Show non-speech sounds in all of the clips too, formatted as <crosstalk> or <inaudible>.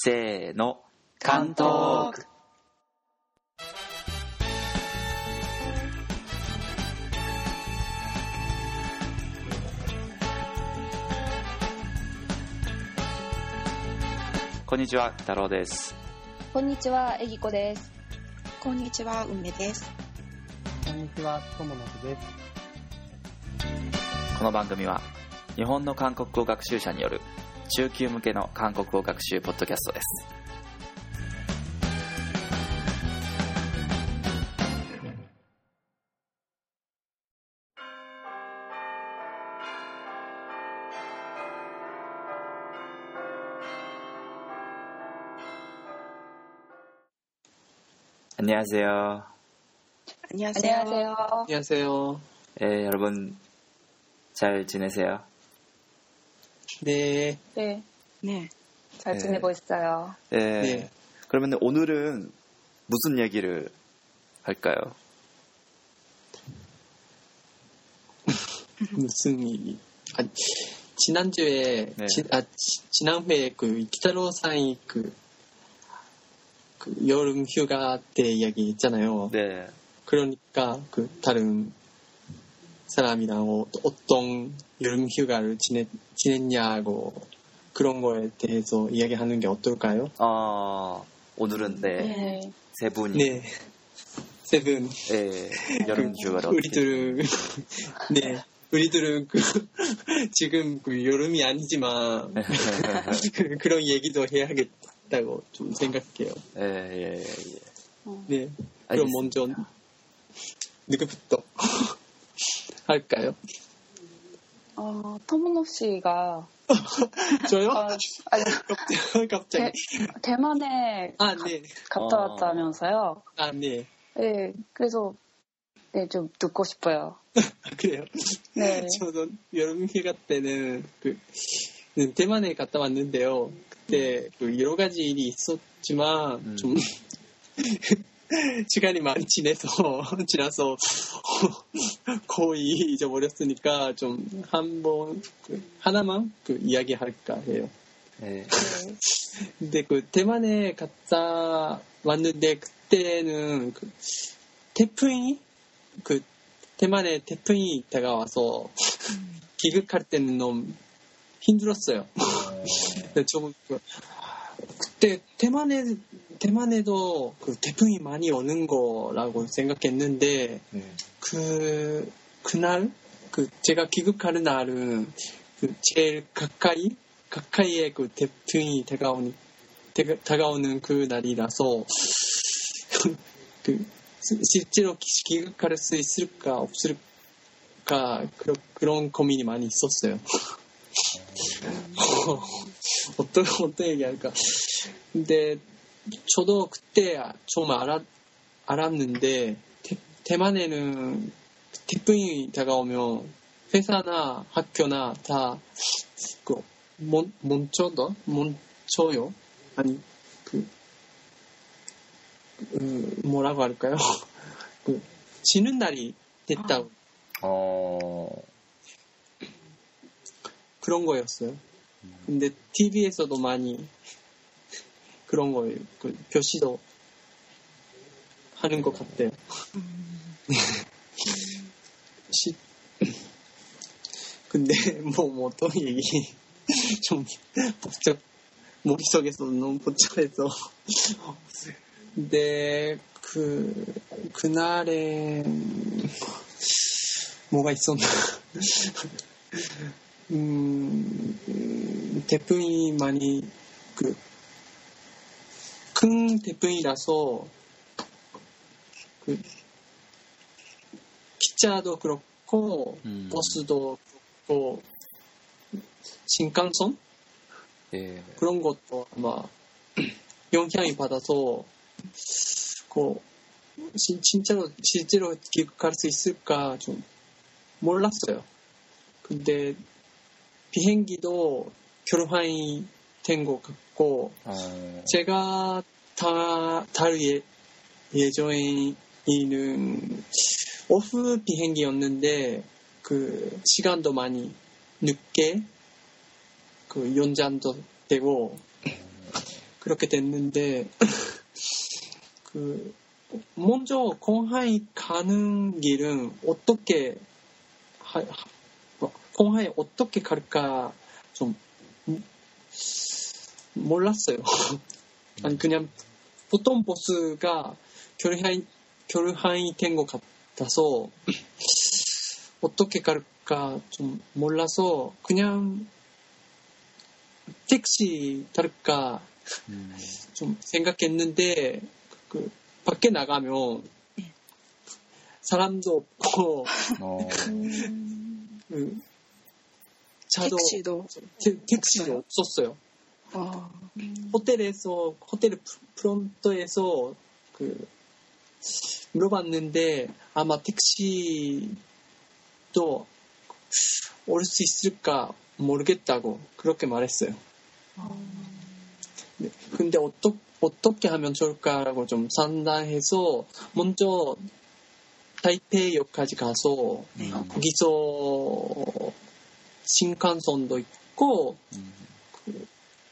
せーの、関東区。こんにちは、太郎です。こんにちは、えぎこです。こんにちは、梅です。こんにちは、とものすです。この番組は、日本の韓国語学習者による中級向けの韓国語学習ポッドキャストです。 안녕하세요. 안녕하세요. 안녕하세요. 안녕하세요. 예, 여러분 잘 지내세요? 네, 네, 네. 잘 네. 지내고 있어요. 예. 네. 그러면 오늘은 무슨 얘기를 할까요? <laughs> 무슨 얘기? 아, 지난주에, 네. 지, 아, 지, 지난회에 그, 이키타로 상이 그, 그, 여름 휴가 때 이야기 있잖아요. 네. 그러니까 그, 다른 사람이랑 어, 어떤 여름 휴가를 지냈, 지냈냐고, 그런 거에 대해서 이야기하는 게 어떨까요? 어, 오늘은 네, 네. 세 분이 네. 세븐. 예, 여름 휴가를 어떻게 우리들은 네 우리들은 그 <laughs> 지금 그 여름이 아니지만 <laughs> 그- 그런 얘기도 해야겠다고 좀 생각해요. 예, 예, 예. 네 그럼 알겠습니다. 먼저 누구부터 <laughs> 할까요? 어, 터무노 씨가 <laughs> 저요? 어, 아니, 갑자기 <laughs> 대 만에 아 네. 갔다 어. 왔다면서요. 아 네. 네, 그래서 네, 좀 듣고 싶어요. 아, <laughs> 그래요. 네. 저도 여름 휴가 때는 그 네, 대만에 갔다 왔는데요. 그때 그 여러 가지 일이 있었지만 음. 좀 <laughs> 시간이 많이 지내서 <laughs> 지나서 <laughs> 거의 잊어버렸으니까 좀 한번 그 하나만 그 이야기할까 해요. 예. 근데 그 대만에 갔다 왔는데 그때는 그 태풍이 그 대만에 태풍이 다가와서 귀국할 때는 너무 힘들었어요. 근데 좀 그, 그때 대만에 대만에도 그 태풍이 많이 오는 거라고 생각했는데 음. 그 그날 그 제가 귀국하는 날은 그 제일 가까이 가까이에 그 태풍이 다가오니 다가- 다가오는 그 날이라서 <laughs> 그 시- 실제로 기- 귀국할 수 있을까 없을까 그런 그런 고민이 많이 있었어요. <laughs> <laughs> 어떤 어떤 얘기할까? 근데 저도 그때 좀 알았 알았는데 대, 대만에는 태풍이 다가오면 회사나 학교나 다그 몬초더 몬초요 아니 그 음, 뭐라고 할까요? <laughs> 그 지는 날이 됐다고 어, 그런 거였어요. 근데 TV에서도 많이 그런 거예요. 그 표시도 하는 것 같아요. 시- 근데 뭐, 뭐 어떤 얘기 좀 복잡 머릿속에서 너무 복잡해서 근데 그 그날에 뭐가 있었나 음, 음, 태풍이 많이 그 큰 태풍이라서 그 기차도 그렇고 음. 버스도 그렇고 신칸선 예. 그런 것도 아마 <clears throat> 영향이 받아서 그 진- 진짜로 실제로 귀국할 수 있을까 좀 몰랐어요. 근데 비행기도 결항이 된 것 같고 어, 제가 다 다른 예, 예정에는 오후 비행기였는데 그 시간도 많이 늦게 그 연장도 되고 그 그렇게 됐는데 <laughs> 그 먼저 공항에 가는 길은 어떻게 하, 뭐, 공항에 어떻게 갈까 좀 음, 몰랐어요. <laughs> 아니 그냥 보통 버스가 결항이 결항이 된것 같아서 <clears throat> 어떻게 갈까 좀 몰라서 그냥 택시 탈까 음. 좀 생각했는데 그 밖에 나가면 사람도 없고 <laughs> 어. 그 차도 택시도 태- 택시도 없었어요. 어, 호텔에서 호텔 프- 프론트에서 그 물어봤는데 아마 택시도 올 수 있을까 모르겠다고 그렇게 말했어요. 네, 근데 어떠, 어떻게 하면 좋을까라고 좀 상담해서 먼저 타이페이역까지 가서 네. 거기서 신칸선도 있고 음.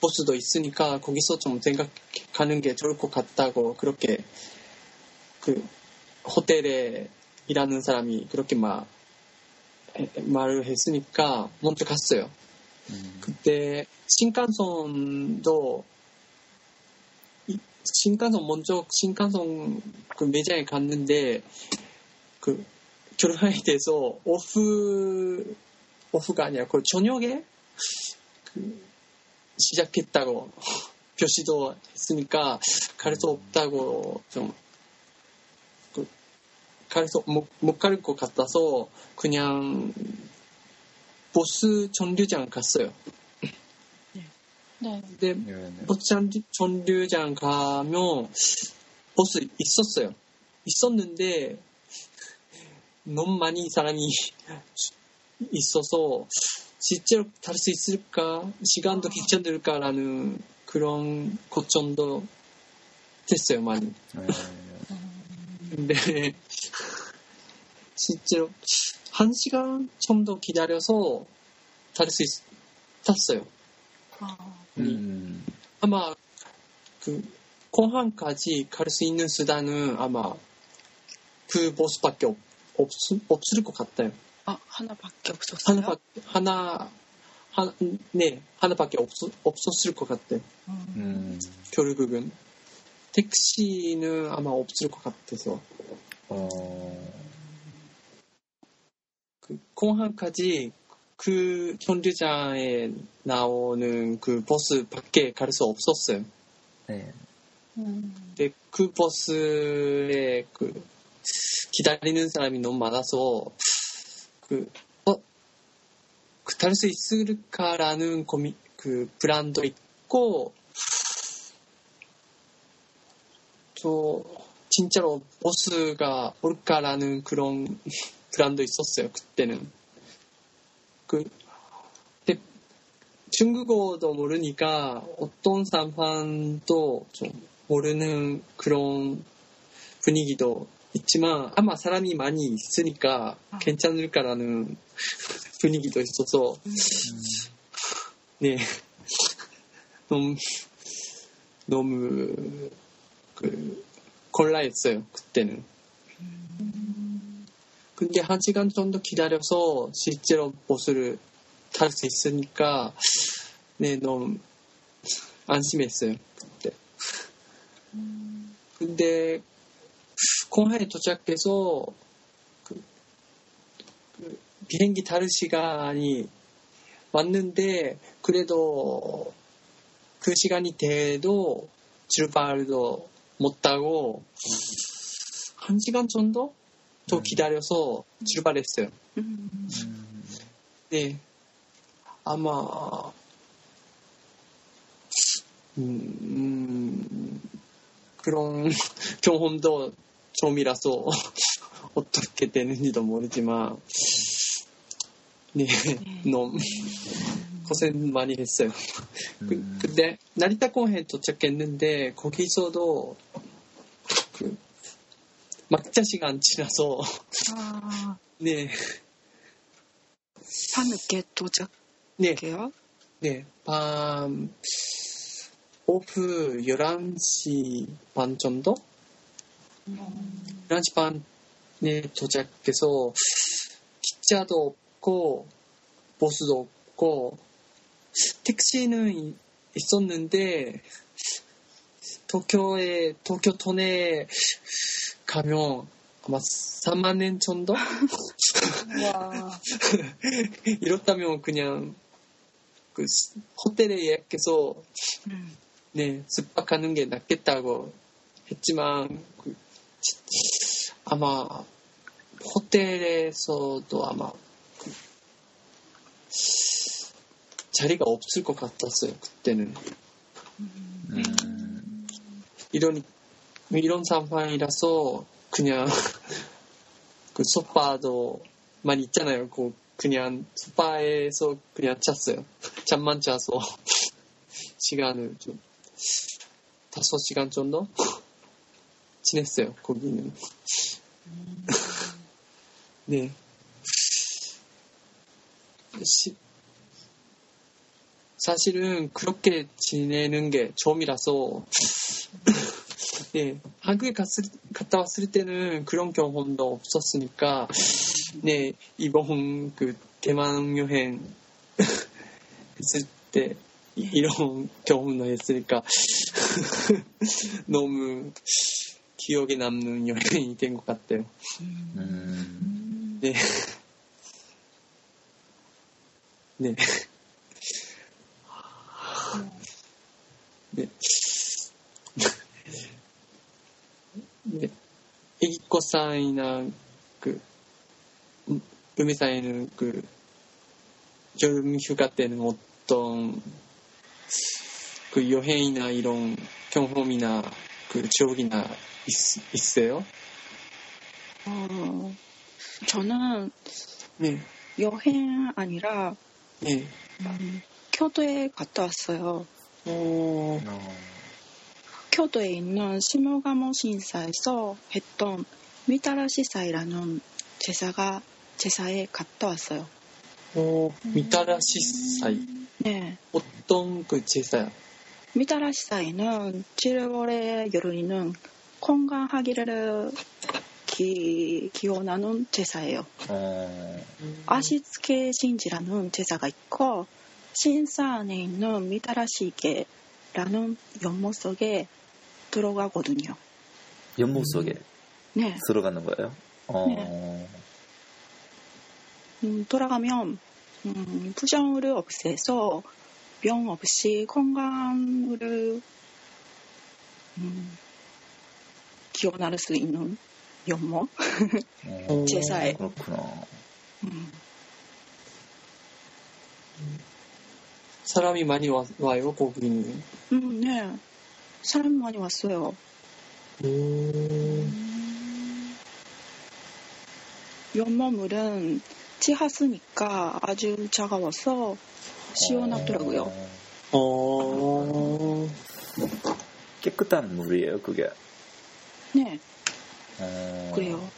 버스도 있으니까 거기서 좀 생각하는 게 좋을 것 같다고 그렇게 그 호텔에 일하는 사람이 그렇게 막 해- 말을 했으니까 먼저 갔어요. 음. 그때 신칸선도 이- 신칸선 먼저 신칸선 그 매장에 갔는데 그 결혼에 대해서 오프 오프가 아니라 그 저녁에 그 시작했다고 표시도 했으니까 갈수 없다고 좀 그, 갈수 못갈것 같아서 그냥 보스 전류장 갔어요. 네. 근데 네, 네. 버스 전- 전류장 가면 버스 있었어요. 있었는데 너무 많이 사람이 <laughs> 있어서 실제로 탈수 있을까 시간도 괜찮을까라는 그런 걱정도 됐어요 많이. 네. 근데 <laughs> 실제로 한 시간 정도 기다려서 탈수 탔어요. 음. 아마 그 공항까지 갈 수 있는 수단은 아마 그 버스밖에 없, 없, 없을 것 같아요. 아, 하나밖에 없었어요. 하나밖 하나 하, 네 하나밖에 없, 없었을 것 같아요. 음. 결국은 택시는 아마 없을 것 같아서 어. 그 공항까지 그 전류장에 나오는 그 버스 밖에 갈 수 없었어요. 네. 음. 근데 그 버스에 그 기다리는 사람이 너무 많아서 그 어? 그탈수 있을까라는 고민 그 불안도 있고 또 진짜로 버스가 올까라는 그런 <laughs> 불안도 있었어요 그때는 그 근데 중국어도 모르니까 어떤 상황도 좀 모르는 그런 분위기도 있지만 아마 사람이 많이 있으니까 괜찮을까라는 <laughs> 분위기도 있어서. 네. 너무 너무 그 곤란했어요 그때는. 근데 한 시간 정도 기다려서 실제로 버스를 탈 수 있으니까 네 너무 안심했어요 그때. 근데 공항에 도착해서 그, 그 비행기 다른 시간이 왔는데 그래도 그 시간이 돼도 출발도 못하고 한 시간 정도 더 음. 기다려서 출발했어요. 네, 아마 음, 음, 그런 <laughs> 경험도 좀이라서 <laughs> 어떻게 되는지도 모르지만 네, 너무 고생 많이 했어요. 그, 음. 근데 나리타 공항에 도착했는데 거기서도 그 막자 시간 지나서 아, 네, 밤 늦게 도착해요? 네, 네, 밤 오후 11시 반 정도? 11시 반에 도착해서 기차도 없고 버스도 없고 택시는 이- 있었는데 도쿄에 도쿄 도내 가면 아마 3만 엔 정도? 와. <laughs> 이렇다면 그냥 그 스- 호텔에 예약해서 음. 네 숙박하는 게 낫겠다고 했지만 그 치- 아마 호텔에서도 아마 그 자리가 없을 것 같았어요 그때는 음, 이런 이런 상황이라서 그냥 <laughs> 그 소파도 많이 있잖아요. 그 그냥 소파에서 그냥 잤어요. <laughs> 잠만 자서 <laughs> 시간을 좀 다섯 시간 정도 지냈어요. 거기는 <laughs> 네. 시- 사실은 그렇게 지내는 게 처음이라서 네, 한국에 갔을, 갔다 왔을 때는 그런 경험도 없었으니까, 네, 이번 그 대만 여행 <laughs> 했을 때 이- 이런 경험도 했으니까 <laughs> 너무 기억에 남는 여행이 된 것 같아요. 음, 네. 네. 네. 네. 애기코さん이나 그 음, 음이 사이는 그 여름 휴가 때는 어떤 그 여행이나 이런 경험이나 그 추억이나 있, 있어요? 어, 저는 네. 여행 아니라 네. 음, 교도에 갔다 왔어요. 어, 교도에 있는 시모가모 신사에서 했던 미타라 시사이라는 제사가 제사에 갔다 왔어요. 어, 미타라 시 사이. 네, 어떤 그 제사야? 미타라시사이는 7월에 열리는 건강하기를 기, 기원하는 제사예요. 어, 아시츠케 신지라는 제사가 있고 신사 안에 있는 미타라시계라는 연못 속에 들어가거든요. 연못 속에 네, 들어가는 거예요? 어, 네. 음, 돌아가면 음, 부정을 없애서 병 없이 건강을 음, 기원할 수 있는 연못. 어, <laughs> 제사에. 그렇구나. 음, 사람이 많이 와, 와요, 거기는. 음, 네, 사람 많이 왔어요. 음, 연못물은 지하수니까 아주 차가워서 시원하더라고요. 어, 어, 깨끗한 물이에요, 그게. 네, 어, 그래요.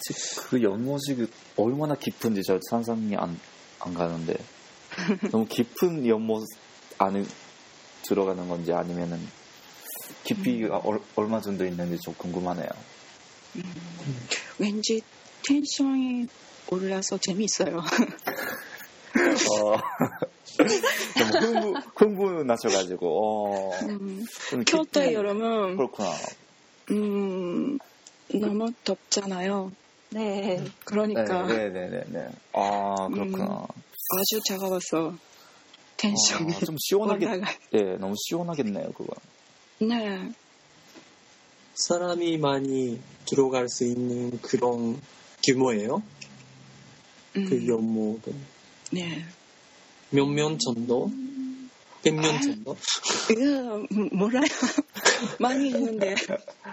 지- 그 연못이 그 얼마나 깊은지 저 상상이 안, 안 가는데. <laughs> 너무 깊은 연못 안에 들어가는 건지 아니면은 깊이가 얼, 얼마 정도 있는지 좀 궁금하네요. 왠지 텐션이 올라서 재미있어요. <laughs> 어, <laughs> 너무 흥분, 흥분 나셔가지고, 어, 음, 깊이- 여름은 그렇구나. 음, 너무 덥잖아요. 네, 그러니까 네, 네, 네, 네. 아, 그렇구나. 아주 차가워서 텐션이 아, 좀 시원하게. 예, 너무 시원하겠네요, 그거. 네, 사람이 많이 들어갈 수 있는 그런 규모예요? 음, 그 연못은. 네. 몇명 정도? 100명 아. 정도? 이거 음, 몰라요. <laughs> 많이 있는데.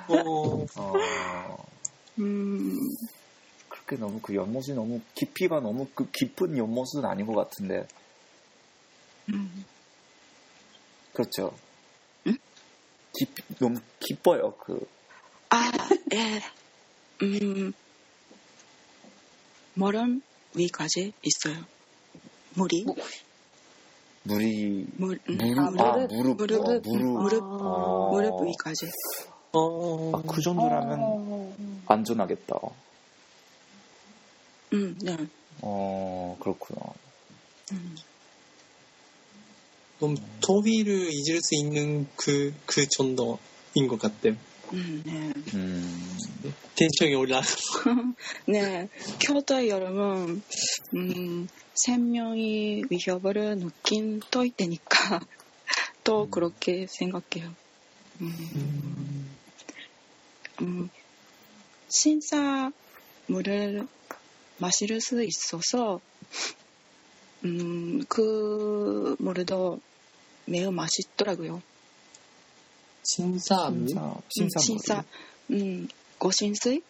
어, 어, 음, 그렇게 너무 그 연못이 너무 깊이가 너무 그 깊은 연못은 아닌 것 같은데. 음, 그렇죠. 응? 깊, 너무 깊어요, 그. 아, 예. 음, 머름 위까지 있어요. 물이. 물이 물, 음, 무릎 아, 아, 무릎, 무릎 무릎, 어, 무릎 무릎, 어. 무릎 위까지. 어, 아, 그 정도라면 어, 안전하겠다. 음, 네. 어 그렇구나. 음. 좀 더위를 잊을 수 있는 그, 그 정도인 것 같아요. 음, 네. 음, 텐션이 올라. 네, 교토의 여름은 음, 생명이 위협을 느낀 또이 때니까 또 그렇게 생각해요. 음, 음, 신사물을 마실 수 있어서 음, 그 물도 매우 맛있더라고요. 신사 음, 신사 신사, 음, 고신수이?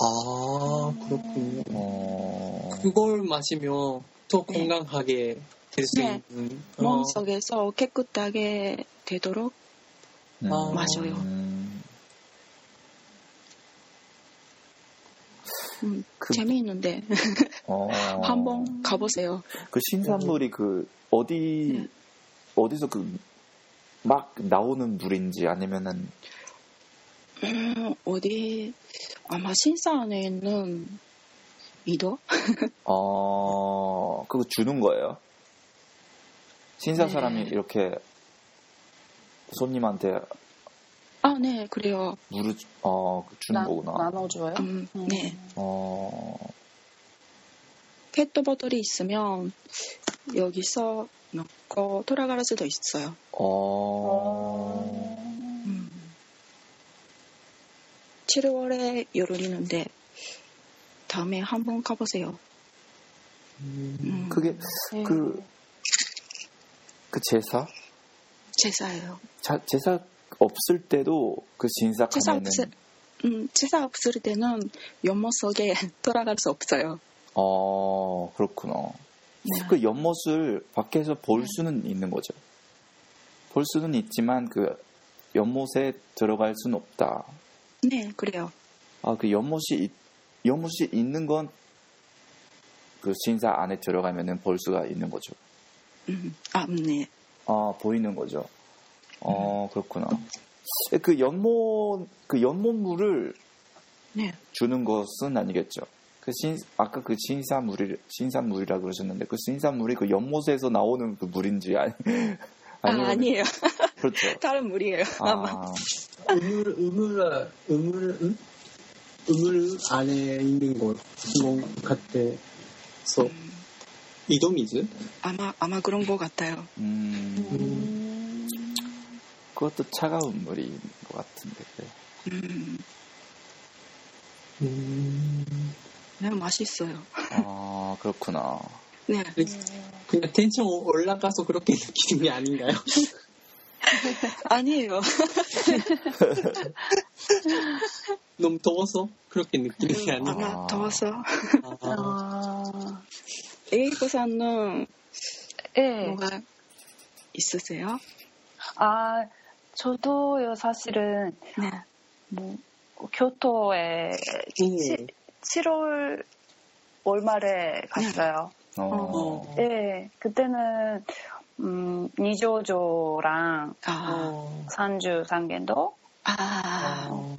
아, 그렇군요. 어, 그걸 마시면 더 네. 건강하게 될수 네. 있는. 어, 몸속에서 깨끗하게 되도록 음, 아, 맞아요. 음, 음, 그- 재미있는데 어, <laughs> 한번 가보세요. 그 신산물이 그 어디 네. 어디서 그 막 나오는 물인지 아니면은 음, 어디 아마 신사 안에 있는 미도? 어 그거 주는 거예요. 신사 네. 사람이 이렇게 손님한테 아, 네, 그래요. 물을 주- 어 주는 나, 거구나. 나눠줘요? 음, 음. 네. 어 페트보틀이 있으면 여기서 넣고 돌아갈 수도 있어요. 어. 음. 7월에 여름이는데 다음에 한번 가보세요. 음, 음, 그게 네. 그, 그 제사? 제사예요. 자, 제사 없을 때도 그 진사 제사 가면은 없을, 음, 제사 없을 때는 연못 속에 <laughs> 돌아갈 수 없어요. 어 그렇구나. 네. 그 연못을 밖에서 볼 수는 있는 거죠. 볼 수는 있지만 그 연못에 들어갈 수는 없다. 네, 그래요. 아 그 연못이 있- 연못이 있는 건 그 신사 안에 들어가면은 볼 수가 있는 거죠. 음, 아, 음, 네. 아 보이는 거죠. 어 그렇구나. 그 연못 그 연못물을 네. 주는 것은 아니겠죠. 그 신, 아까 그 신사물이, 신사물이라 그러셨는데, 그 신사물이 그 연못에서 나오는 그 물인지, 아니, 아, 아니면- 아니에요. 그렇죠. <laughs> 다른 물이에요. 아마. 아, 우물, 우물, 우물, 응? 우물 안에 있는 것, 것 같아서, 음, 이도미즈? 아마, 아마 그런 것 같아요. 음, 음. 그것도 차가운 물인 것 같은데, 그래. 음, 음, 매우 맛있어요. 아, 그렇구나. 네. 그냥 텐션 올라가서 그렇게 <laughs> 느끼는 게 아닌가요? <laughs> 아니에요. <laughs> 너무 더워서 그렇게 느끼는 게 아닌가? 아마 아. 더워서. 아, 아, 에이코 사는 예. 뭐가 있으세요? 아, 저도요, 사실은, 네. 뭐, 교토에 음. 7월 월말에 갔어요. 어, 예, 그때는, 음, 니조조랑 아, 어, 산주 상겐도 아, 어,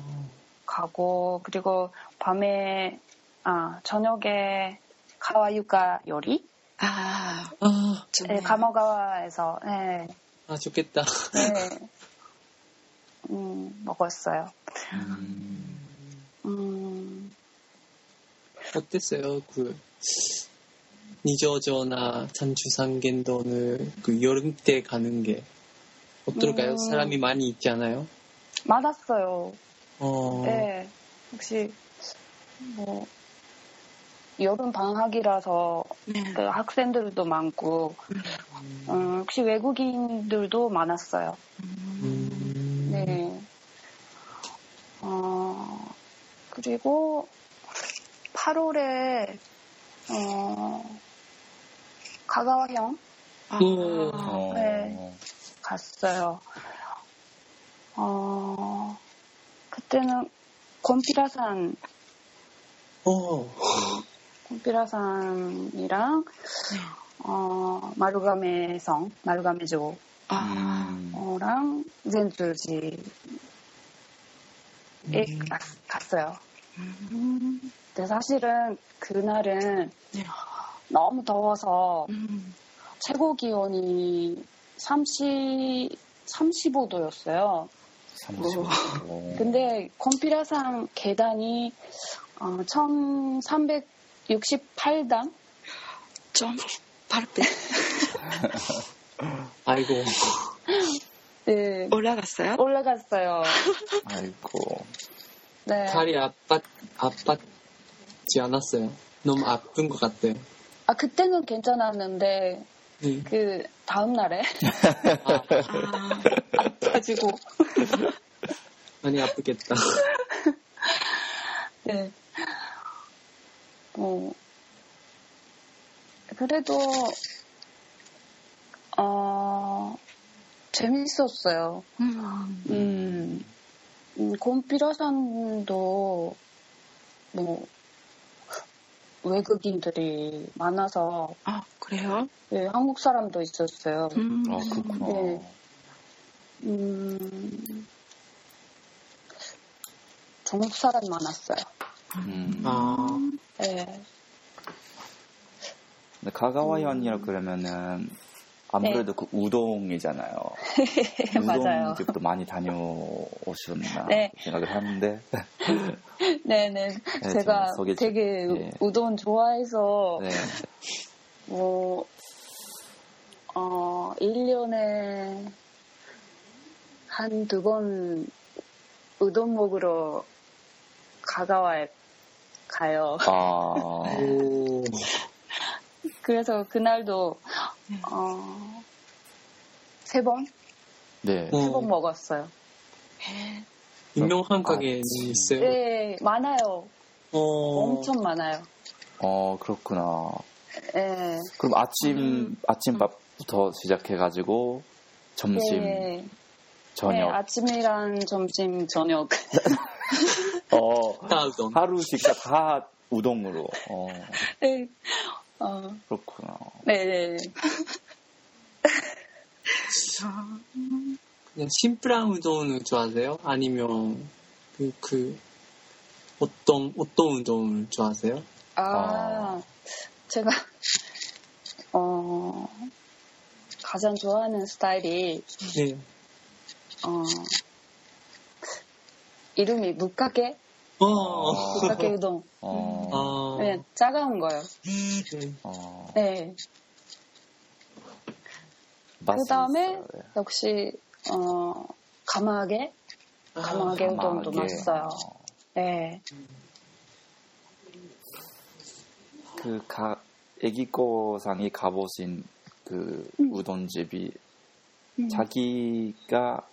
가고, 그리고 밤에, 아, 저녁에 카와유카 요리? 아, 아, 좋네요. 예, 가모가와에서, 예, 아, 좋겠다. 예, <laughs> 음, 먹었어요. 음, 음, 어땠어요? 그, 니저저나 산주상겐도는 그 여름 때 가는 게 어떨까요? 음. 사람이 많이 있지 않아요? 맞았어요. 어, 네, 혹시 뭐 여름 방학이라서 네. 그 학생들도 많고 음, 혹시 외국인들도 많았어요. 음, 네. 어, 그리고 8월에 어, 가가와형 아, 음. 어, 네. 갔어요. 어, 그때는 곤피라산 어, 곤피라산이랑 어, 마루가메 성, 마루가메조랑 아, 음. 젠주지에 갔- 갔어요. 음, 근데 사실은 그날은 네. 너무 더워서 음, 최고 기온이 30, 35도였어요. 35. 근데 콤피라상 계단이 어, 1368단? 좀 발배 아이고. 네, 올라갔어요? 올라갔어요. 아이고. 네. 다리 아팠, 아팠 지 않았어요. 너무 아픈 것 같아요. 아, 그때는 괜찮았는데, 네. 그, 다음 날에 <laughs> 아, 아, 가지고, 많이 아프겠다. <laughs> 네. 어, 그래도, 어, 재밌었어요. 음, 음, 음, 곰피라산도, 뭐, 외국인들이 많아서, 아, 그래요? 네, 한국 사람도 있었어요. 음, 아, 그렇구나. 네. 음, 중국 사람 많았어요. 음. 아, 네. 근데 가가와현이라 그러면은 아무래도 그 우동이잖아요. <laughs> 맞아요. 우동집도 많이 다녀오셨나 네. 생각을 하는데 <laughs> 네네. 네, 제가 되게 예. 우동 좋아해서, 네. 뭐, 어, 1년에 한 두 번 우동 먹으러 가가와에 가요. 아, 오, <laughs> 그래서 그날도, 어, 세 번? 네. 세번 어, 먹었어요. 네. 유명한 가게는 아, 있어요? 네, 많아요. 어, 엄청 많아요. 어, 그렇구나. 네. 그럼 아침, 음. 아침밥부터 시작해가지고 점심, 네. 저녁. 네, 아침이랑 점심, 저녁. <laughs> 어. 하루 식사 다 우동으로. 어, 네. 어, 그렇구나. 네네. 아, 그냥 심플한 우동을 좋아하세요? 아니면 그, 그, 어떤, 어떤 우동을 좋아하세요? 아, 아. 제가, 어, 가장 좋아하는 스타일이, 네. 어, 이름이 묵가게? 어, 묵가게 우동. 어, 아, 네, 차가운 거요. 네. 어, 네. 그 다음에 있어요. 네. 역시, 어, 가마게? 가마게 우동도 가마게. 맛있어요. 네. 그 가, 애기꼬상이 가보신 그 음. 우동집이 음. 자기가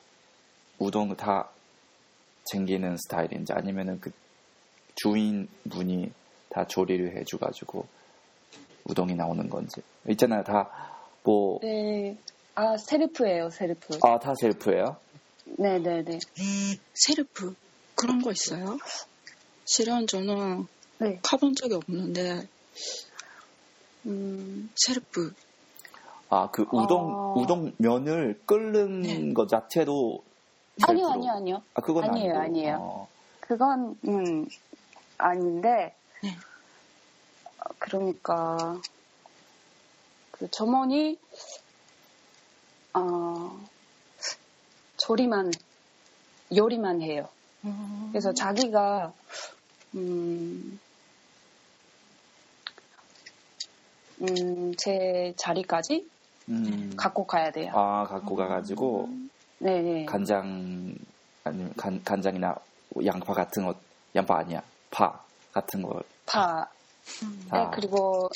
우동을 다 챙기는 스타일인지 아니면은 그 주인 분이 다 조리를 해줘가지고 우동이 나오는 건지 있잖아요 다뭐아다 네. 아, 셀프예요, 셀프. 셀프예요? 네네네. 셀프 그런 거 있어요? 실은 저는 네. 가본 적이 없는데 음, 셀프 아그 우동 어. 우동 면을 끓는 네. 것 자체도 아니요, 아니요, 아니요. 아 그건 아니에요, 아니고. 아니에요. 어, 그건, 음, 아닌데, 네. 어, 그러니까, 그 점원이, 어, 조리만, 요리만 해요. 어, 그래서 자기가, 음, 음, 제 자리까지 음. 갖고 가야 돼요. 아 갖고 가가지고 네, 네. 간장 아니면 간, 간장이나 양파 같은 거 양파 아니야 파 같은 걸 파. 음. 네, 다 그리고,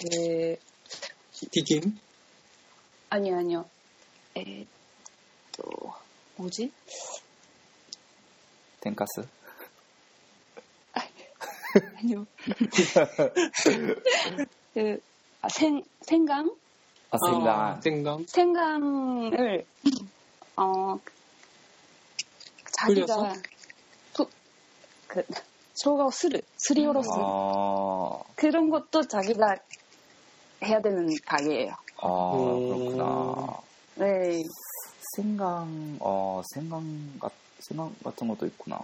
그, 튀김? 아니요, 아니요. 에, 또, 뭐지? 텐카스 아니요. <laughs> 그, 아, 생, 생강? 아 생강 아, 생강? 생강을, 어, 자기가? 또, 그, 쇼가 스르, 스리오로스. 아 그런 것도 자기가 해야 되는 가게예요. 아, 음. 그렇구나. 네, 생강, 어, 생강, 같, 생강 같은 것도 있구나.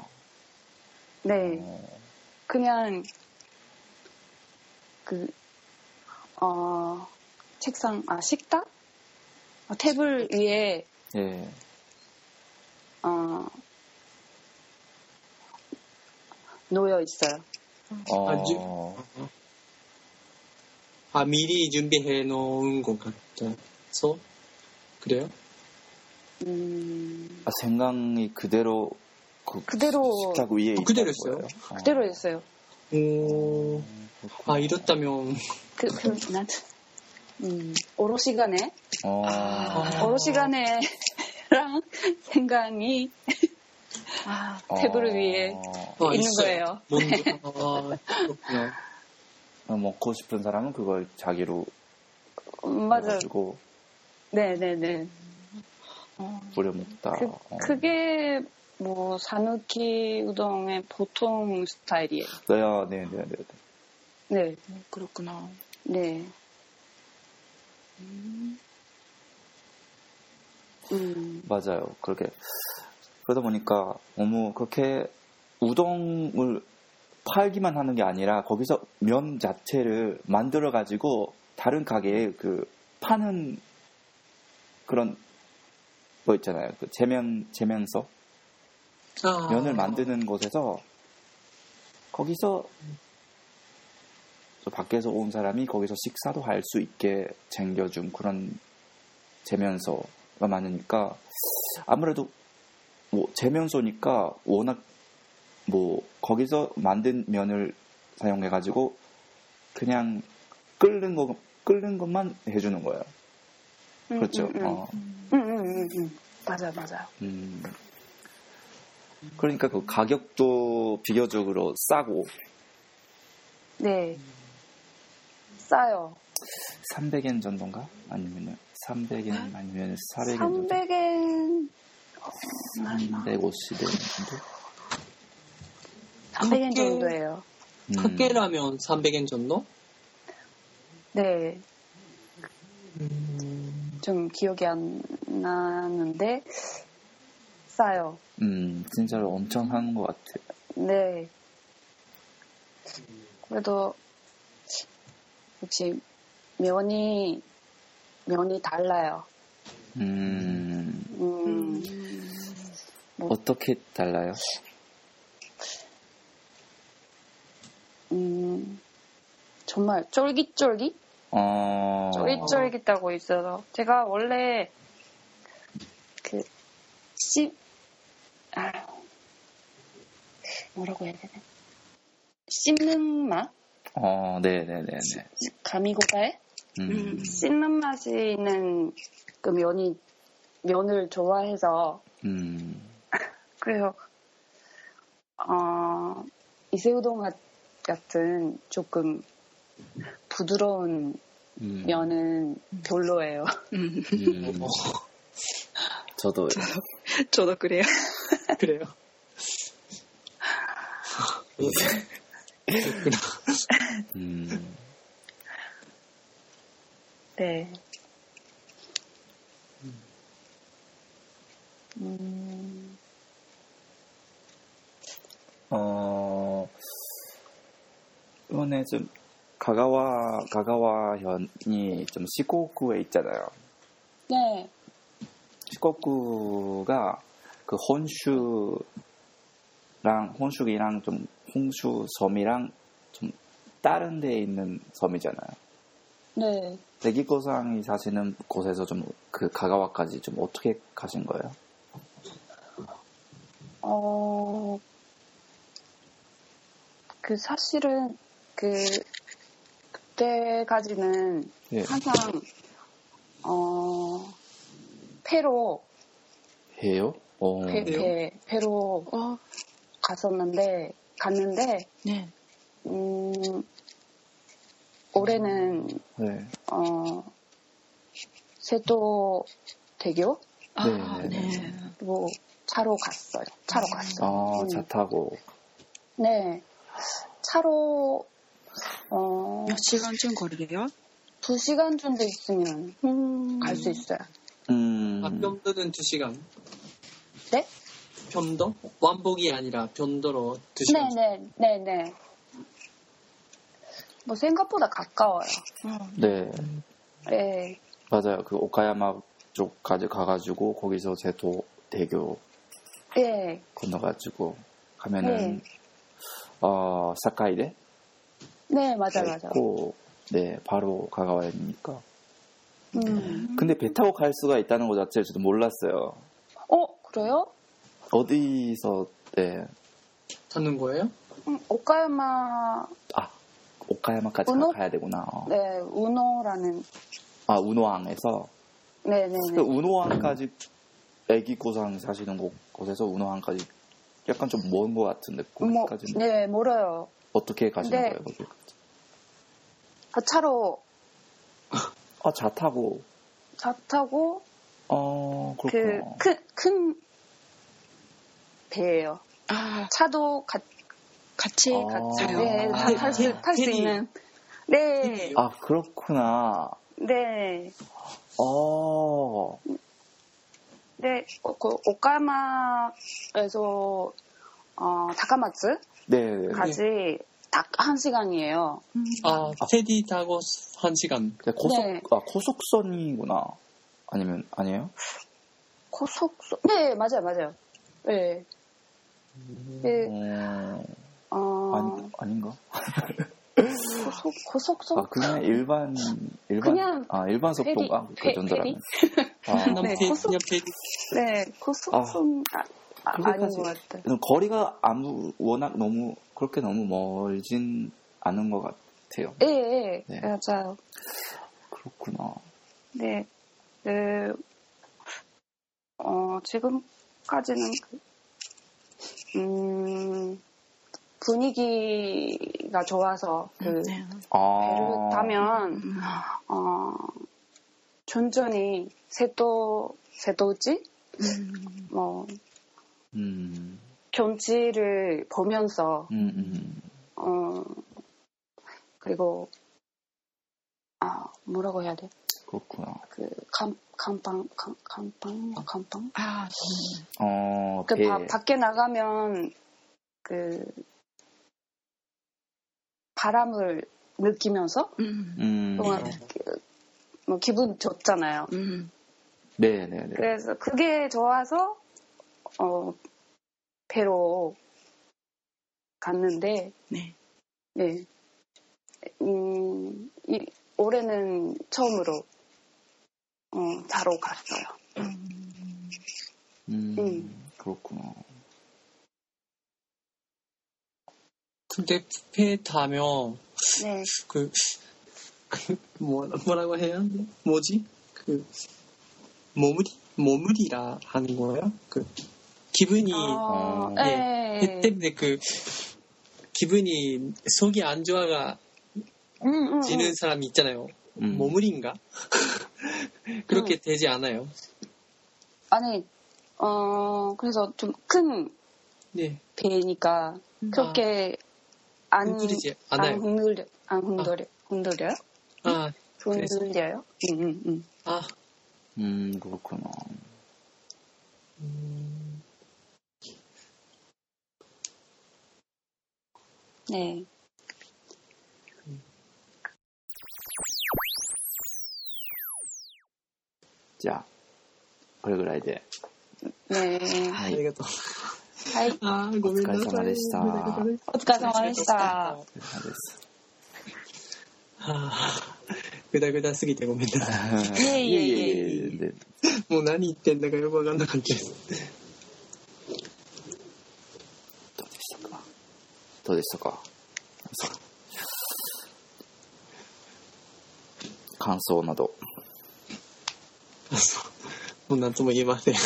네. 어, 그냥 그 어, 책상 아 식탁 어, 테이블 위에 예. 어, 놓여 있어요. 어, 아주- 아, 미리 준비해 놓은 것 같아서 그래요? 음, 아, 생강이 그대로 그 그대로 식탁 위에 어, 그대로 거예요? 있어요? 어. 그대로 있어요. 오, 아, 이렇다면, 그, 그, 난, 음, 오로 시간에, 어, 오로 시간에 랑 <laughs> 생강이 아, <laughs> 테이블 위에 어, 아, 있는 있어요. 거예요. 그렇구나. 어, 먹고 싶은 사람은 그걸 자기로 음, 맞아요. 해가지고 네네네. 뿌려 먹다. 그, 어. 그게 뭐 사누키 우동의 보통 스타일이에요. 네, 아, 네, 네, 네. 네. 네, 어, 그렇구나. 네. 음, 맞아요. 그렇게 그러다 보니까 너무 그렇게 우동을 팔기만 하는 게 아니라 거기서 면 자체를 만들어 가지고 다른 가게에 그 파는 그런 거 있잖아요. 그 제면 제면서 아, 면을 만드는 곳에서 거기서 저 밖에서 온 사람이 거기서 식사도 할 수 있게 챙겨준 그런 제면서가 많으니까 아무래도 뭐 제면소니까 워낙 뭐 거기서 만든 면을 사용해 가지고 그냥 끓는 거 끓는 것만 해주는 거예요. 음, 그렇죠. 음, 음. 어. 음, 음, 음, 음. 맞아요, 맞아요. 음. 그러니까 그 가격도 비교적으로 싸고 네. 싸요. 300엔 정도인가? 아니면 300엔 아니면 400엔 정도? 300엔, 350엔 정도? 300엔 크게- 정도예요. 음. 흑개라면 300엔 정도? 네. 음, 좀 기억이 안 나는데, 싸요. 음, 진짜로 엄청 하는 것 같아. 네. 그래도 역시 면이 면이 달라요. 음, 음, 뭐- 어떻게 달라요? 음, 정말 쫄깃쫄깃? 어, 쫄깃쫄깃하고 있어서 제가 원래 그 씹, 아, 뭐라고 해야 되나? 씹는 맛? 어, 네네네네. 가미고사에 음, 씹는 맛이 있는 그 면이 면을 좋아해서 음, <laughs> 그래서 어, 이세우동 같- 같은 조금 부드러운 음, 면은 별로예요. 음, <laughs> 음. 저도 저도 그래요. <laughs> 그래요. 음, 네. 음, 어, 이번에 좀 가가와 가가와현이 좀 시코쿠에 있잖아요. 네. 시코쿠가 그 혼슈랑 혼슈이랑 좀 홍슈 섬이랑 좀 다른 데에 있는 섬이잖아요. 네. 대기고상이 사시는 곳에서 좀 그 가가와까지 좀 어떻게 가신 거예요? 어, 그 사실은 그 그때까지는 예. 항상 어 배로 해요? 어, 배? 배 배로 어, 갔었는데 갔는데 네. 음 올해는 네. 어 세도 대교 아, 네, 네, 네. 뭐 차로 갔어요. 차로 갔어요. 아, 음. 차 타고. 네. 차로 어 몇 시간쯤 거리게요? 두 시간 정도 있으면 음. 갈 수 있어요. 음. 아, 편도는 2시간. 네? 편도? 왕복이 아니라 편도로 2시간. 네네 네네. 뭐 생각보다 가까워요. 어, 네. 네. 맞아요. 그 오카야마 쪽까지 가가지고 거기서 제도 대교 네. 건너가지고 가면은 네. 어 사카이대 네 맞아 맞아. 있고 네 바로 가까워니까. 음. 근데 배 타고 갈 수가 있다는 것 자체를 저도 몰랐어요. 어 그래요? 어디서 네. 타는 거예요? 음, 오카야마 아 오카야마까지 우노? 가야 되구나. 네 우노라는 아 우노항에서 네네네. 그 우노항까지 애기 고상 사시는 곳, 곳에서 우노항까지 약간 좀 먼 것 같은데 뭐, 거기까지 네 멀어요. 어떻게 가시는 네. 거예요 거기? 그 차로 아 차 타고 차 타고 어그 그렇구나. 큰큰 배예요. 아, 차도 가, 같이 아. 가요. 네, 아, 다- 탈 수, 탈수 페리. 있는. 네, 아 그렇구나. 네. 어 네, 어, 그, 오카마에서, 어, 다카마츠까지 네. 딱한 시간이에요. 음. 아, 페리 타고 1시간. 네, 고속 네. 아 고속선이구나. 아니면 아니에요? 고속선, 네, 맞아요, 맞아요. 네. 네, 어, 어, 아니, 아닌가? 고속, 고속선? 아 그냥 일반 일반 그냥 아 일반 속도가 그? 정도라면. 아, <laughs> 네, 페리, 고속-. 네, 고속선, 아, 아, 아닌 것 같아요. 그래서 거리가 아무 워낙 너무 그렇게 너무 멀진 않은 것 같아요. 예, 예, 네. 맞아요. 그렇구나. 네, 그, 어, 지금까지는, 그, 음, 분위기가 좋아서, 그, 네. 아 배를 타면, 음. 어, 천천히, 세도, 세도지? 음. 뭐, 음, 경치를 보면서, 음, 음. 어, 그리고, 아, 뭐라고 해야 돼? 그렇구나. 그, 간, 간방, 간, 간방? 간방? 아, 음. 어, 그 배, 바- 밖에 나가면 그 바람을 느끼면서 음. 음, 뭔가 그- 뭐 기분 좋잖아요. 음. 네, 네, 네. 그래서 그게 좋아서 어 배로 갔는데 네. 네. 음, 이, 올해는 처음으로 어, 자러 갔어요. 음. 음, 음. 그렇구나. 근데 배 타면 네. 그, 그 뭐, 뭐라고 해야 돼? 뭐지? 그 머무리 머무리라 하는 거예요? 그 기분이 어, 어, 네. 배 때문에 그 기분이 속이 안 좋아가 음, 음, 음. 지는 사람이 있잖아요. 음. 머무리인가? <laughs> 그렇게 되지 않아요. 아니, 어, 그래서 좀큰 네, 배니까 그렇게 안, 흔들리지 안 않아요. 흔들려, 안 흔들려, 흔들려요? 아, <laughs> 그래서? 흔들려요? 응, 응, 응. 아, 음, 그렇구나. 음, 네. 자, これぐらいで。 네. は 아, い。 이것도. はい。 아, ごめんなさい。お疲れ様でしたお疲れ様でした。お疲れ様です。はあ、ぐだぐだすぎてごめんなさい。いえいえいえいえでもう何言ってんだかよくわかんなかったです。どうでしたか？どうでしたか？感想など。あそうもう何とも言えません。<laughs>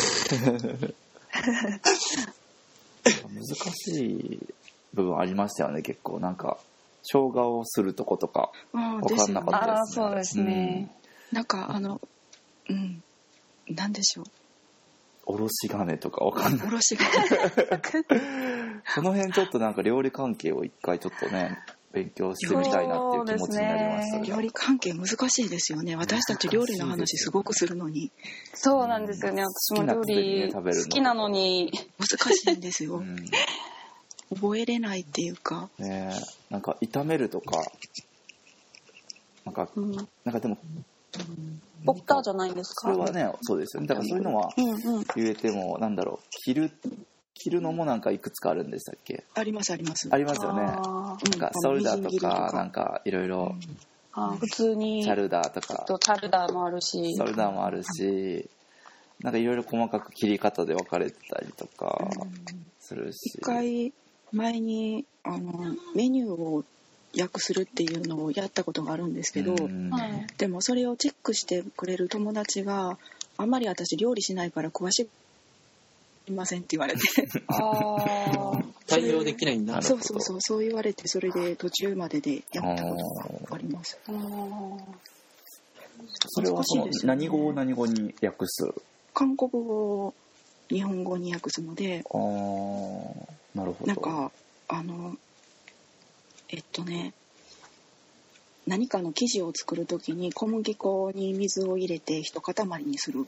難しい部分ありましたよね、結構。なんか、生姜をするとことか、あわかんなかったですね。そうですねなんか、あの、うん。なんでしょう。うん。おろし金とかわかんない。おろしが。<laughs> その辺ちょっとなんか料理関係を一回ちょっとね、勉強してみたいなっていう気持ちになりましたね料理関係難しいですよね。私たち料理の話すごくするのにそうなんですよね。私も料理好きなのに。<laughs> 難しいんですよう。ん覚えれないっていうか。ねえなんか炒めるとかなんかうんなんかでもポッターじゃないですか。それはねそうですよねだからそういうのはうんうん。言えてもなんだろう切る切るのもなんかいくつかあるんでしたっけ？ありますあります。ありますよね。なんかソルダとみじん切りとか。なんかいろいろ普通にチャルダーとか。とチャルダーもあるし。ソルダーもあるしなんかいろいろ細かく切り方で分かれてたりとかするし。一回前にあのメニューを訳するっていうのをやったことがあるんですけど、でもそれをチェックしてくれる友達があんまり私料理しないから詳しいませんって言われて。あー。<laughs> 対応できないんだそうそうそうそう言われてそれで途中まででやったことがあります。あー。それはそのね何語を何語に訳す？韓国語を日本語に訳すのであー。なるほど。なんかあのえっとね何かの生地を作る時に小麦粉に水を入れて一塊にする。うん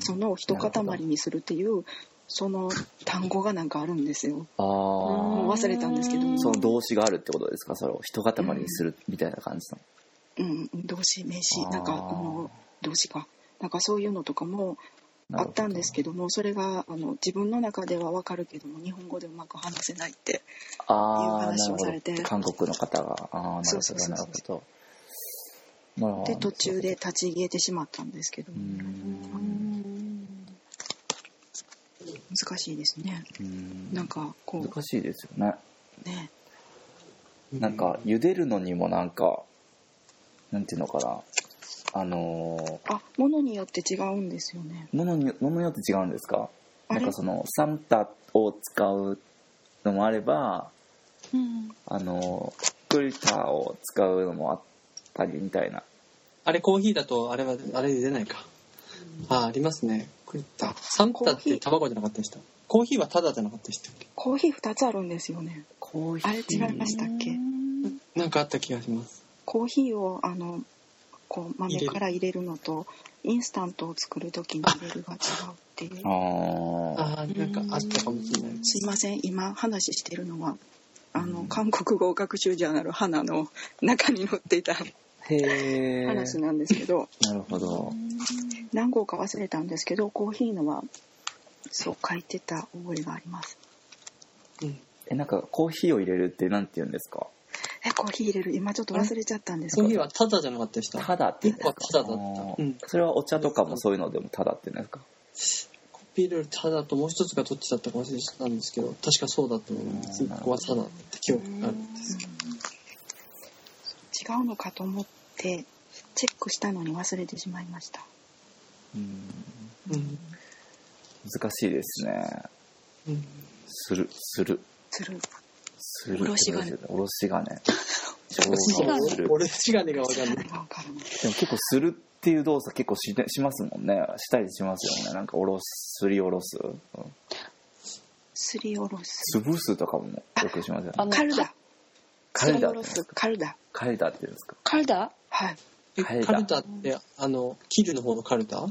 その一塊にするっていうその単語がなんかあるんですよ。あもうあ忘れたんですけどその動詞があるってことですか？それを一塊にするみたいな感じの、うん動詞名詞。なんかこの動詞か。なんかそういうのとかもあったんですけどもそれがあの自分の中ではわかるけども日本語でうまく話せないってああいう話をされて。ど。韓国の方が。ああなるほど。そうそうそうなるほど。まあで途中で立ち消えてしまったんですけど。うん。難しいですね。うん。なんかこ難しいですよね。うね。なんか茹でるのにもなんかなんていうのかな。あのあ物によって違うんですよね。ー、ものにものによって違うんですか？なんかそのサンタを使うのもあればうん。あのクリターを使うのもあったりみたいなあれコーヒーだとあれはあれで出ないか。あ、ありますね。食った。サンタって卵じゃなかったでした。コーヒーはタダじゃなかったでしたっけ？コーヒー2つあるんですよねコーあれ違いましたっけ？なんかあった気がします。コーヒーをあのこう豆から入れるのとインスタントを作る時に入れるが違うっていうああなんかあったかもしれない。すいません今話してるのはあの韓国語学習ジャーナル「花」の中に載っていた話なんですけど。なるほど。何号か忘れたんですけどコーヒーのはそう書いてた覚えがあります。うん。えなんかコーヒーを入れるってなんて言うんですか？えコーヒー入れる？今ちょっと忘れちゃったんですけど。コーヒーはタダじゃなかったでした？ただって言うんですか？一個はタダだった。うん。それはお茶とかもそういうのでもただって言うんですか？コピールールタダともう一つがどっちだったか忘れてたんですけど、確かそうだと思います。うんここはタダって記憶があるんです。違うのかと思ってチェックしたのに忘れてしまいました。うん。うん。難しいですね。うん。するする。する。するおろし金。おろし金。おろし金。する俺、しがねがわかんない。でも結構するっていう動作結構ししますもんね。したりしますよね。なんかおろすすりおろす、うん。すりおろす。潰すとかもよくしますよね。カルダ。カルダカルダ。カルダって言うんですか？カルダ？はい。えカルダカルタ。って、あの、キルの方のカルタ？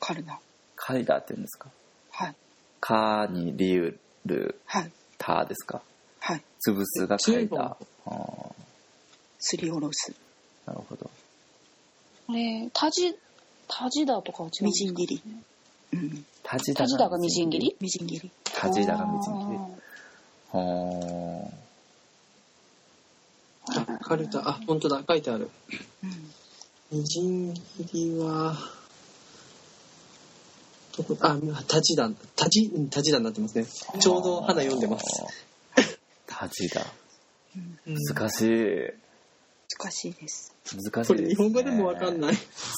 カルダカルダって言うんですか？はい。カにリュルはい。タですか？はい。潰すがカルダすりおろす。なるほど。えー、タジタジダとかは違うみじん切り。うん。タジタジダがみじん切り？みじん切り。タジダがみじん切り。はあ、カルタ、あ、本当だ、書いてある。うん。みじん切りは、どこあ、タジダン、タジ、うんタジダになってますね。ちょうど花読んでます。タジダうん。難しい。難しいです。難しこれいです、ね、日本語でもわかんない。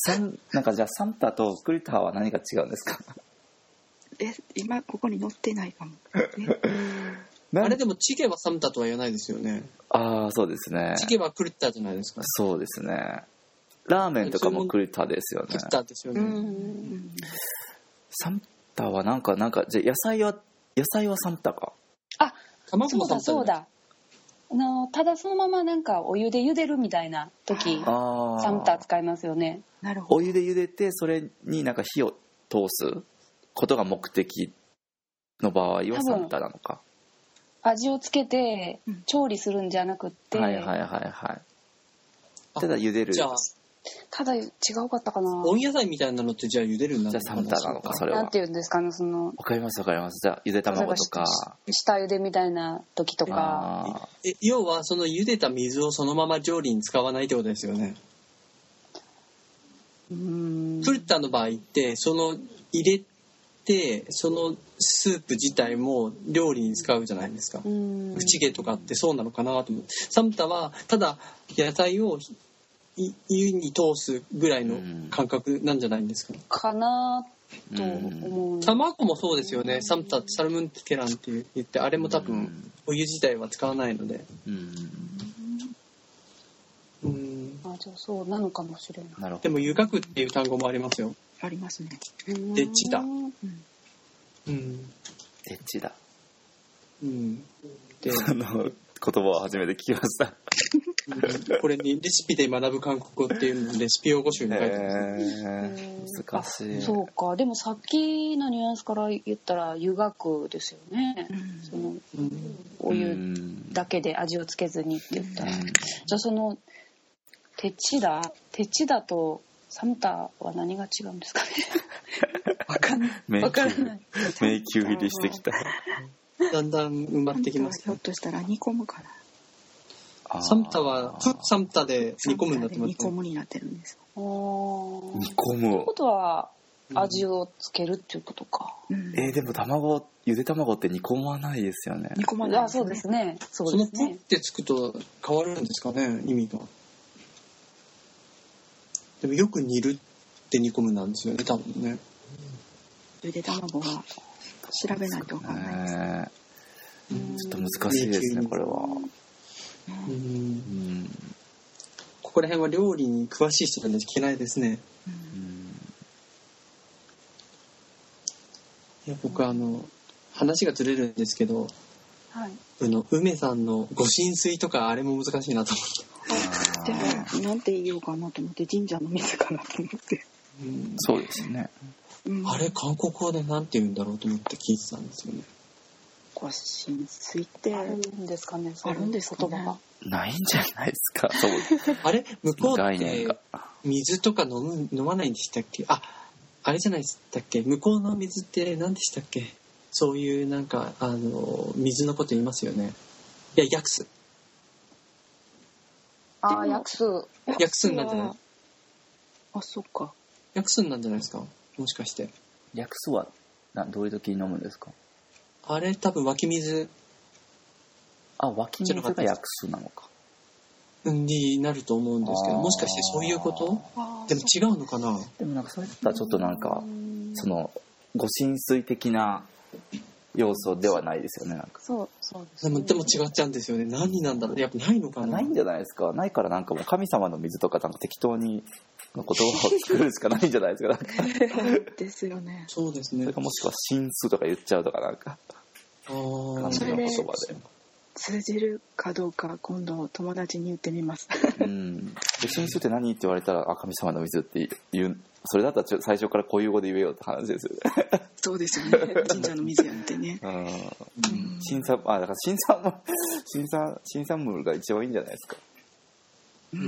サンなんかじゃあサンタとクリターは何が違うんですか？え今ここに載ってないかも <laughs> あれでもチゲはサムタとは言わないですよね。ああそうですねチゲはクルッタじゃないですか。そうですねラーメンとかもクリターですよねクルッタですようね。うんんサンタはなんかなんかじゃあ野菜は野菜はサンタか？卵もそうだそうだ。あの、ただそのままなんかお湯で茹でるみたいな時、あサムタあ使いますよね。なるほど。お湯で茹でてそれになんか火を通すことが目的の場合はサムタなのか？味をつけてうん。調理するんじゃなくって、はいはいはいはい。あただ茹でる。じゃあ、ただ違うかったかな。温野菜みたいなのってじゃあ茹でるんだじゃあサムタなのかそれは。なんて言うんですかね、その、わかりますわかります。じゃあゆで卵とか。下茹でみたいな時とか、あえ要はその茹でた水をそのまま調理に使わないってことですよね。うーん。フルッタの場合ってその入れてそのスープ自体も料理に使うじゃないですか。うーん口毛とかってそうなのかなと思ってサムタはただ野菜をい湯に通すぐらいの感覚なんじゃないんですか、かなーとうん思う。卵もそうですよね。サムタサルムンテランって言ってあれも多分お湯自体は使わないので。うん。うん。あじゃあそうなのかもしれない。なるほでも湯がくっていう単語もありますよ。ありますね。で地だうんうん。エッチだ。うん、で <laughs> あの言葉を初めて聞きました。うん。これにレシピで学ぶ韓国語っていうのをレシピ用語集に書いてます、えー、難しい。そうか。でもさっきのニュアンスから言ったら湯がくですよね。うん。そのうん。おう湯んだけで味をつけずにって言ったら。うん。じゃあそのテチダ？テチダとサムタは何が違うんですかね？わかんない。迷わから宮ない。迷宮入りしてきただんだん埋まってきますひょっとしたら煮込むかな。サムタはプサムタで煮込むんだと思って煮込むになってるんです。あー煮込むということは味をつけるっていうことか。うんえー、でも卵ゆで卵って煮込まないですよね煮込まないあそうですね。そそうのですね。プってつくと変わるんですかね意味がでもよく煮るって煮込むなんですよね多分ね。ゆで卵は調べないとわかんないです。ねうんちょっと難しいですねこれは。うん。うんここら辺は料理に詳しい人じゃないといけないですね。うん。いや僕あの話がずれるんですけどはい。あの梅さんの御神水とかあれも難しいなと思って、<laughs> でも、なんて言おうかなと思って、神社の水かなと思って。うんそうですね。うん。あれ韓国語でなんて言うんだろうと思って聞いてたんですよね。ご神水って、あるんですかね。あるんですかね。言葉。が。ないんじゃないですか <laughs> そうあれ向こうって水とか飲む飲まないんでしたっけ？ああれじゃないでしたっけ？向こうの水って何でしたっけ？そういうなんかあの水のこと言いますよね。いや薬酢ああ、でも薬酢。薬酢なんじゃないあ、そっか。薬酢なんじゃないですか？もしかして。略すはなどういう時に飲むんですか？あれ多分湧き水。あ湧き水が訳すなのか。になると思うんですけどもしかしてそういうこと？あでも違うのかな？でもなんかそれだったらちょっとなんかそのご神水的な要素ではないですよねなんか。そう、そうです、でもでも違っちゃうんですよね。何なんだろう？やっぱないのかな？ないんじゃないですか？ないからなんかもう神様の水とかなんか適当に言葉を作るしかないんじゃないですか。<laughs> ですよね。そうですね。それかもしくは神数とか言っちゃうとかなんか。感じの言葉で。通じるかどうか、今度友達に言ってみます。うん。で神数って何って言われたらあ神様の水って言う。それだったら最初から固有語で言えよって話ですよね。そうですよね。神社の水やんてね。<laughs> うん。うん。新産あだから新産も新産新産物が一番いいんじゃないですかううん。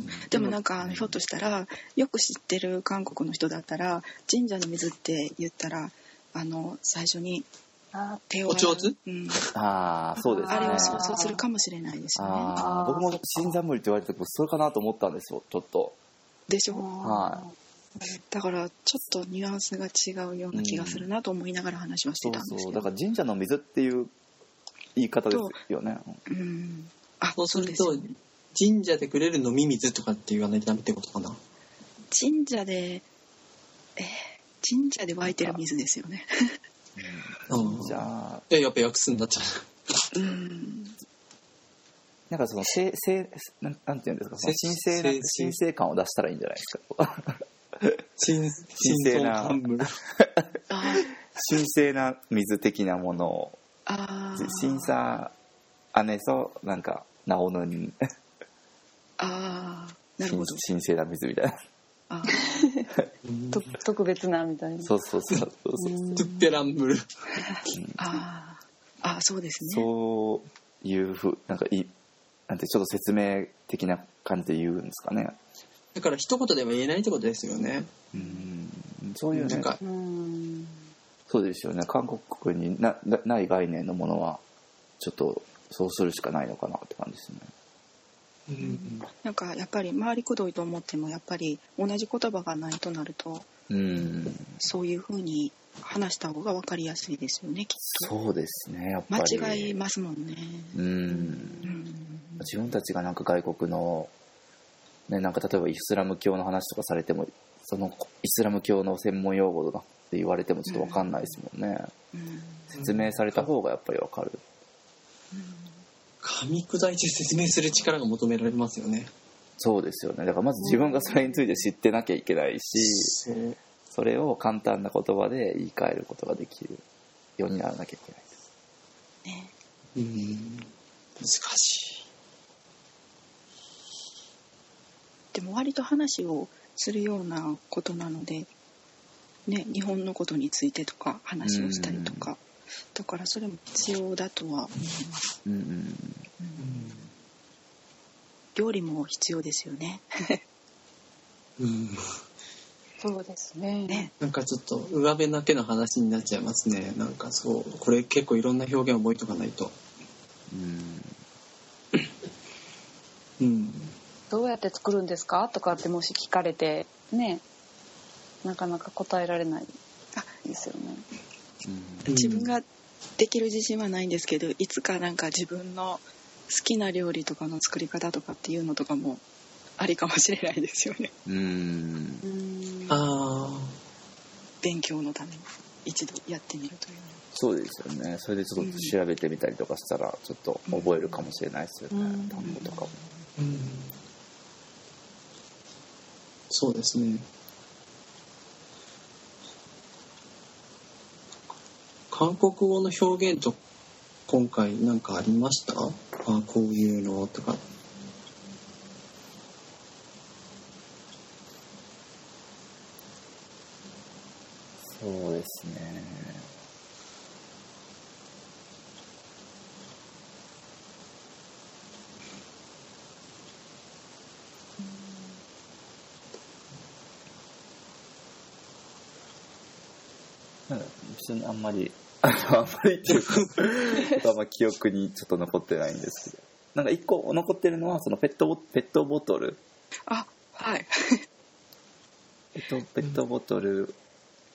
んでもなんかひょっとしたらよく知ってる韓国の人だったら神社の水って言ったらあの最初にあ手をお上手うん、ああそうですね。あれを想像するかもしれないですよね。ああ僕も新産物って言われた時それかなと思ったんですよちょっと。でしょ？はだからちょっとニュアンスが違うような気がするなと思いながら話はしてそうたんですけど。そうだから神社の水っていう言い方ですよね。うん、あそうするとそうですよね神社でくれる飲み水とかって言わないとダメってことかな？神社で、えー、神社で湧いてる水ですよね。神社。えやっぱ訳すんだっちゃう。うん。なんかその神聖なんなんていうんですか？の神聖な神聖感を出したらいいんじゃないですか？神聖な。神聖な。水的なものを。審査姉となんかなおのに。なるほど神聖な水みたいな。あ <laughs> と特別なみたいな。そうそうそうそうそう。トゥッペランブル。ああそうですね。そういうふうなんかいなんてちょっと説明的な感じで言うんですかね。だから一言でも言えないってことですよね。うん、そういうね。なんかそうですよね。韓国になない概念のものはちょっとそうするしかないのかなって感じですね。うん。なんかやっぱり回りくどいと思ってもやっぱり同じ言葉がないとなるとうん。そういうふうに話した方が分かりやすいですよねきっと。そうですね、やっぱり。間違いますもんね。うん。う。ん。自分たちがなんか外国の、ね、なんか例えばイスラム教の話とかされてもそのイスラム教の専門用語だって言われてもちょっと分かんないですもんね、うん。説明された方がやっぱり分かる噛み砕いて説明する力が求められますよね。そうですよねだからまず自分がそれについて知ってなきゃいけないしそう。それを簡単な言葉で言い換えることができるようにならなきゃいけないですねうん。難しい。でも割と話をするようなことなので、ね、日本のことについてとか話をしたりとか、だからそれも必要だとは。思います。うん。うん。料理も必要ですよね。うん。そうですね。ね。なん。かちょっと上辺だけの話になっちゃいますね。なん。かそう、これ結構いろん。な表現を覚えとかないと。うん。うん。どうやって作るん。ですかとかってもし聞かれて、ね、なかなか答えられないですよね。うん自分ができる自信はないんですけど、いつかなんか自分の好きな料理とかの作り方とかっていうのとかもありかもしれないですよね。うんうんああ。勉強のために一度やってみるという。そうですよねそれでちょっと調べてみたりとかしたらちょっと覚えるかもしれないですよね、うん単語とかもうん。そうですね。韓国語の表現と今回なんかありました？あこういうのとか。そうですねなん別にあんまりあのあんまりっていうかあんま記憶にちょっと残ってないんですけど。なんか一個残ってるのはそのペットボペットボトル。あ、はい。ペットペットボトル。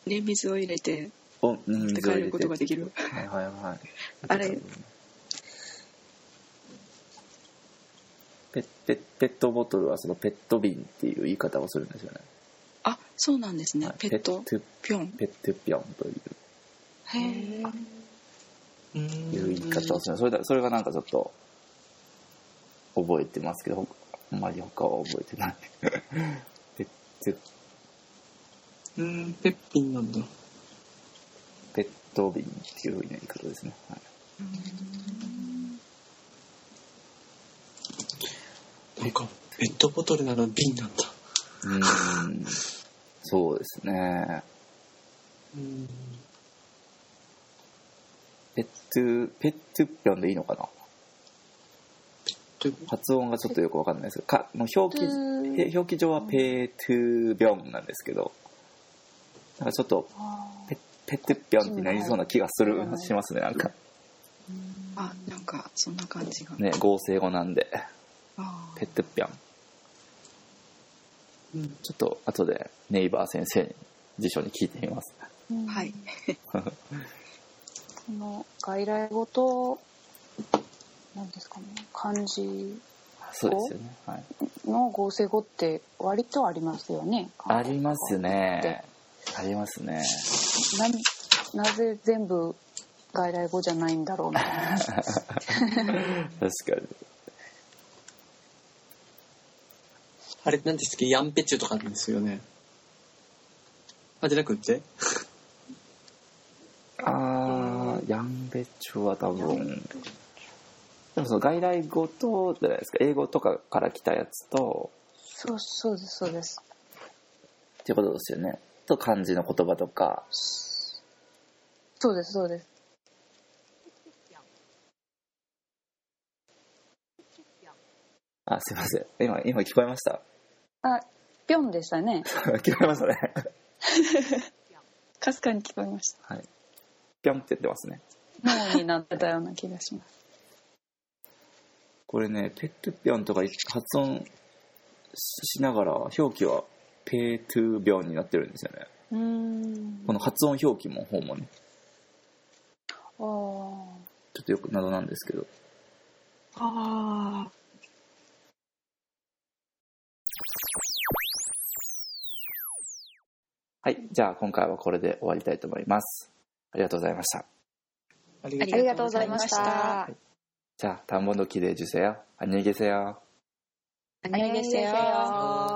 で、水を入れて、を水を入れて使えることができる。はいはいはい。あれ。ペペペットボトルはそのペット瓶っていう言い方をするんですよね、あ、そうなんですね。はい。ペットペットピョン。ペットピョンというへえ。うんいう言い方をするそれだそれがなんかちょっと覚えてますけどほあんまり他は覚えてない <laughs> ペットうん、ペッピンなんだ。ペット瓶っていう言い方ですね、はいなんか、ペットボトルなら瓶なんだ。うーんそうですねうん。ペットペットピョンでいいのかな？で発音がちょっとよくわかんないです。けどかもう表記表記上はペートゥビョンなんですけどなんかちょっとペペットピョンってなりそうな気がするしますねなんか。あ、なんか、そんな感じが。ね合成語なんで。あペットピョンうん。ちょっと後でネイバー先生に辞書に聞いてみます。うん。はい。<laughs> この外来語と、何ですかね、漢字そうですよね、はい、の合成語って割とありますよね。ありますね。ありますね。ななぜ全部外来語じゃないんだろうみたいな。確かに。あれ、なんですっけヤンペチュとかなんですよね。あ、じゃなくって？ヤンベチョは多分でもその外来語とじゃないですか英語とかから来たやつとそうそうですそうです。っていうことですよね。と漢字の言葉とか。そうですそうです。あすいません。今今聞こえました？あぴょんでしたね。<laughs> 聞こえましたね。<laughs> かすかに聞こえました。はい。ぴょんって言ってますね。脳になってたような気がします。これねペットぴょんとか発音ししながら表記はペートゥビョンになってるんですよね。この発音表記も方もねああちょっとよく謎なんですけど。ああはいじゃあ今回はこれで終わりたいと思いますありがとうございましたありありがとうございましたじゃあ田んぼの木で受精よ안녕히계세요 안녕히 계세요